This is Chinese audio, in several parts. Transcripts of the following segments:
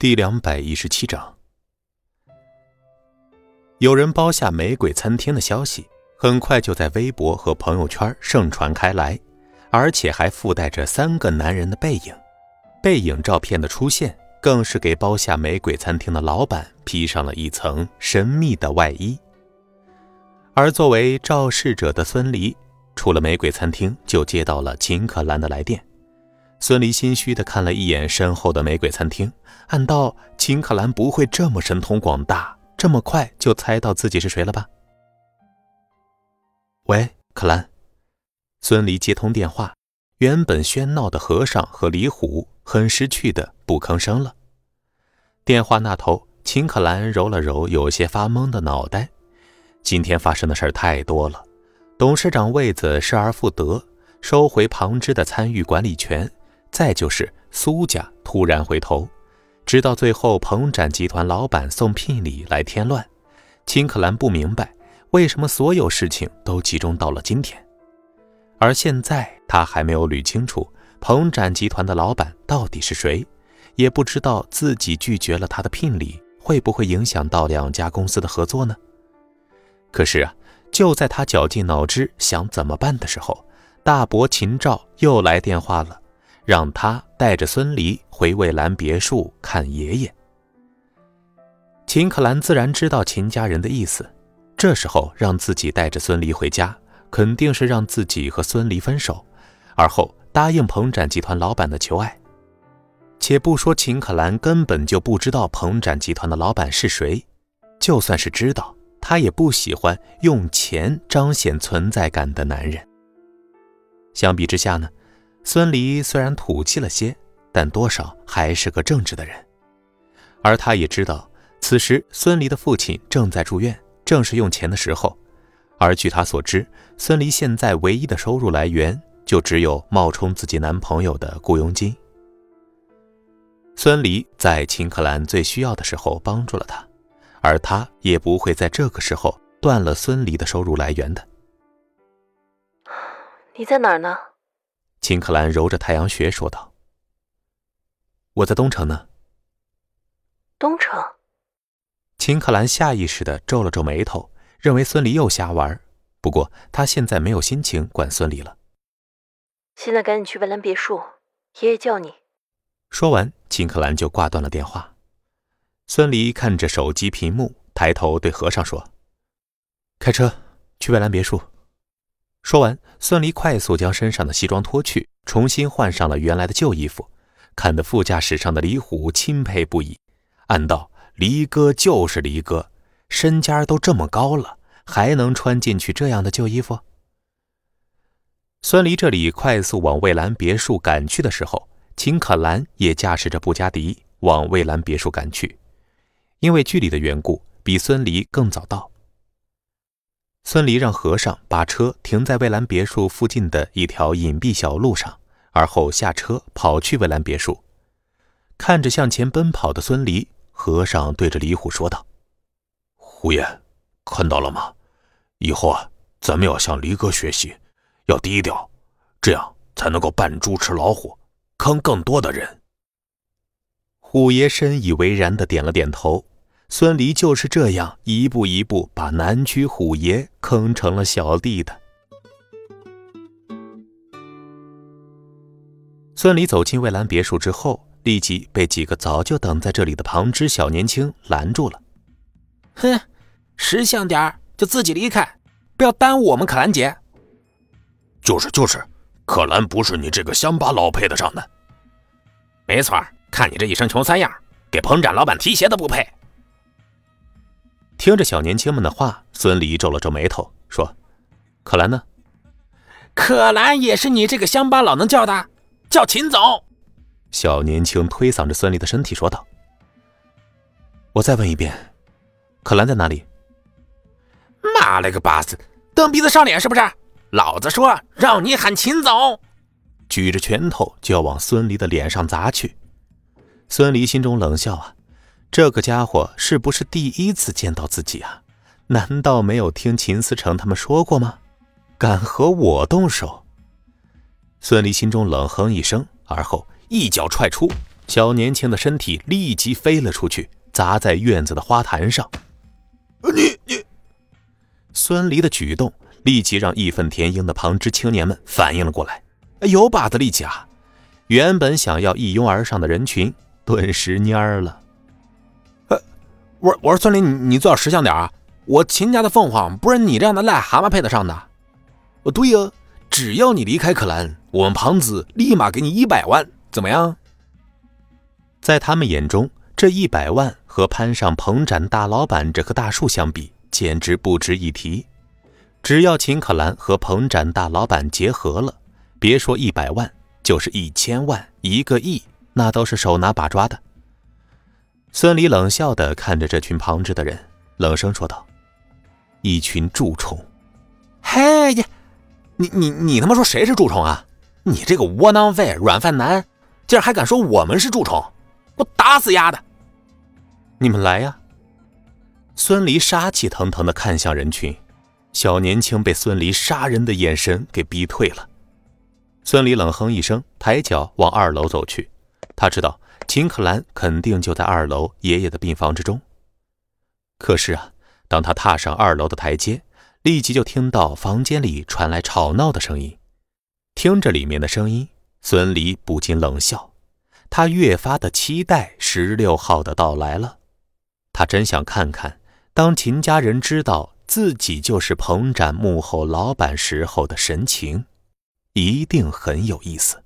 第两百一十七章，有人包下玫瑰餐厅的消息，很快就在微博和朋友圈盛传开来，而且还附带着三个男人的背影。背影照片的出现，更是给包下玫瑰餐厅的老板披上了一层神秘的外衣。而作为肇事者的孙离，出了玫瑰餐厅，就接到了秦可兰的来电。孙离心虚地看了一眼身后的玫瑰餐厅，暗道：秦可兰不会这么神通广大，这么快就猜到自己是谁了吧？喂，可兰。孙离接通电话，原本喧闹的和尚和李虎很识趣的不吭声了。电话那头，秦可兰揉了揉有些发懵的脑袋。今天发生的事儿太多了，董事长位子失而复得，收回旁支的参与管理权。再就是苏家突然回头，直到最后鹏展集团老板送聘礼来添乱，秦可兰不明白为什么所有事情都集中到了今天，而现在他还没有捋清楚鹏展集团的老板到底是谁，也不知道自己拒绝了他的聘礼会不会影响到两家公司的合作呢？可是啊，就在他绞尽脑汁想怎么办的时候，大伯秦照又来电话了。让他带着孙离回蔚蓝别墅看爷爷。秦可兰自然知道秦家人的意思，这时候让自己带着孙离回家，肯定是让自己和孙离分手，而后答应彭展集团老板的求爱。且不说秦可兰根本就不知道彭展集团的老板是谁，就算是知道，她也不喜欢用钱彰显存在感的男人。相比之下呢？孙离虽然土气了些，但多少还是个正直的人。而他也知道，此时孙离的父亲正在住院，正是用钱的时候。而据他所知，孙离现在唯一的收入来源就只有冒充自己男朋友的雇佣金。孙离在秦可兰最需要的时候帮助了他，而他也不会在这个时候断了孙离的收入来源的。你在哪儿呢？秦可兰揉着太阳穴说道：“我在东城呢。”东城。秦可兰下意识的皱了皱眉头，认为孙离又瞎玩。不过他现在没有心情管孙离了。现在赶紧去蔚蓝别墅，爷爷叫你。说完，秦可兰就挂断了电话。孙离看着手机屏幕，抬头对和尚说：“开车去蔚蓝别墅。”说完，孙离快速将身上的西装脱去，重新换上了原来的旧衣服，看得副驾驶上的李虎钦佩不已，暗道：“离哥就是离哥，身家都这么高了，还能穿进去这样的旧衣服？”孙离这里快速往蔚蓝别墅赶去的时候，秦可兰也驾驶着布加迪往蔚蓝别墅赶去，因为距离的缘故，比孙离更早到。孙离让和尚把车停在蔚蓝别墅附近的一条隐蔽小路上，而后下车跑去蔚蓝别墅。看着向前奔跑的孙离，和尚对着李虎说道：“虎爷，看到了吗？以后啊，咱们要向离哥学习，要低调，这样才能够扮猪吃老虎，坑更多的人。”虎爷深以为然的点了点头。孙离就是这样一步一步把南区虎爷坑成了小弟的。孙离走进蔚蓝别墅之后，立即被几个早就等在这里的旁支小年轻拦住了。哼，识相点就自己离开，不要耽误我们可兰姐。就是就是，可兰不是你这个乡巴佬配得上的。没错，看你这一身穷三样，给彭展老板提鞋都不配。听着小年轻们的话，孙离皱了皱眉头，说：“可兰呢？可兰也是你这个乡巴佬能叫的？叫秦总。”小年轻推搡着孙离的身体说道：“我再问一遍，可兰在哪里？”妈了个巴子，蹬鼻子上脸是不是？老子说让你喊秦总，举着拳头就要往孙离的脸上砸去。孙离心中冷笑啊。这个家伙是不是第一次见到自己啊？难道没有听秦思成他们说过吗？敢和我动手？孙离心中冷哼一声，而后一脚踹出，小年轻的身体立即飞了出去，砸在院子的花坛上。你你，孙离的举动立即让义愤填膺的旁支青年们反应了过来，有把子力气啊！原本想要一拥而上的人群，顿时蔫了。我我说孙林，你你最好识相点啊！我秦家的凤凰不是你这样的癞蛤蟆配得上的。哦，对呀，只要你离开可兰，我们庞子立马给你一百万，怎么样？在他们眼中，这一百万和攀上彭展大老板这棵大树相比，简直不值一提。只要秦可兰和彭展大老板结合了，别说一百万，就是一千万、一个亿，那都是手拿把抓的。孙离冷笑的看着这群旁支的人，冷声说道：“一群蛀虫！嘿呀，你你你他妈说谁是蛀虫啊？你这个窝囊废、软饭男，竟然还敢说我们是蛀虫！”我打死丫的！你们来呀！孙离杀气腾腾的看向人群，小年轻被孙离杀人的眼神给逼退了。孙离冷哼一声，抬脚往二楼走去。他知道秦可兰肯定就在二楼爷爷的病房之中。可是啊，当他踏上二楼的台阶，立即就听到房间里传来吵闹的声音。听着里面的声音，孙离不禁冷笑。他越发的期待十六号的到来了，他真想看看，当秦家人知道自己就是彭展幕后老板时候的神情，一定很有意思。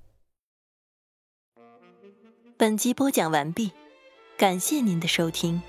本集播讲完毕，感谢您的收听。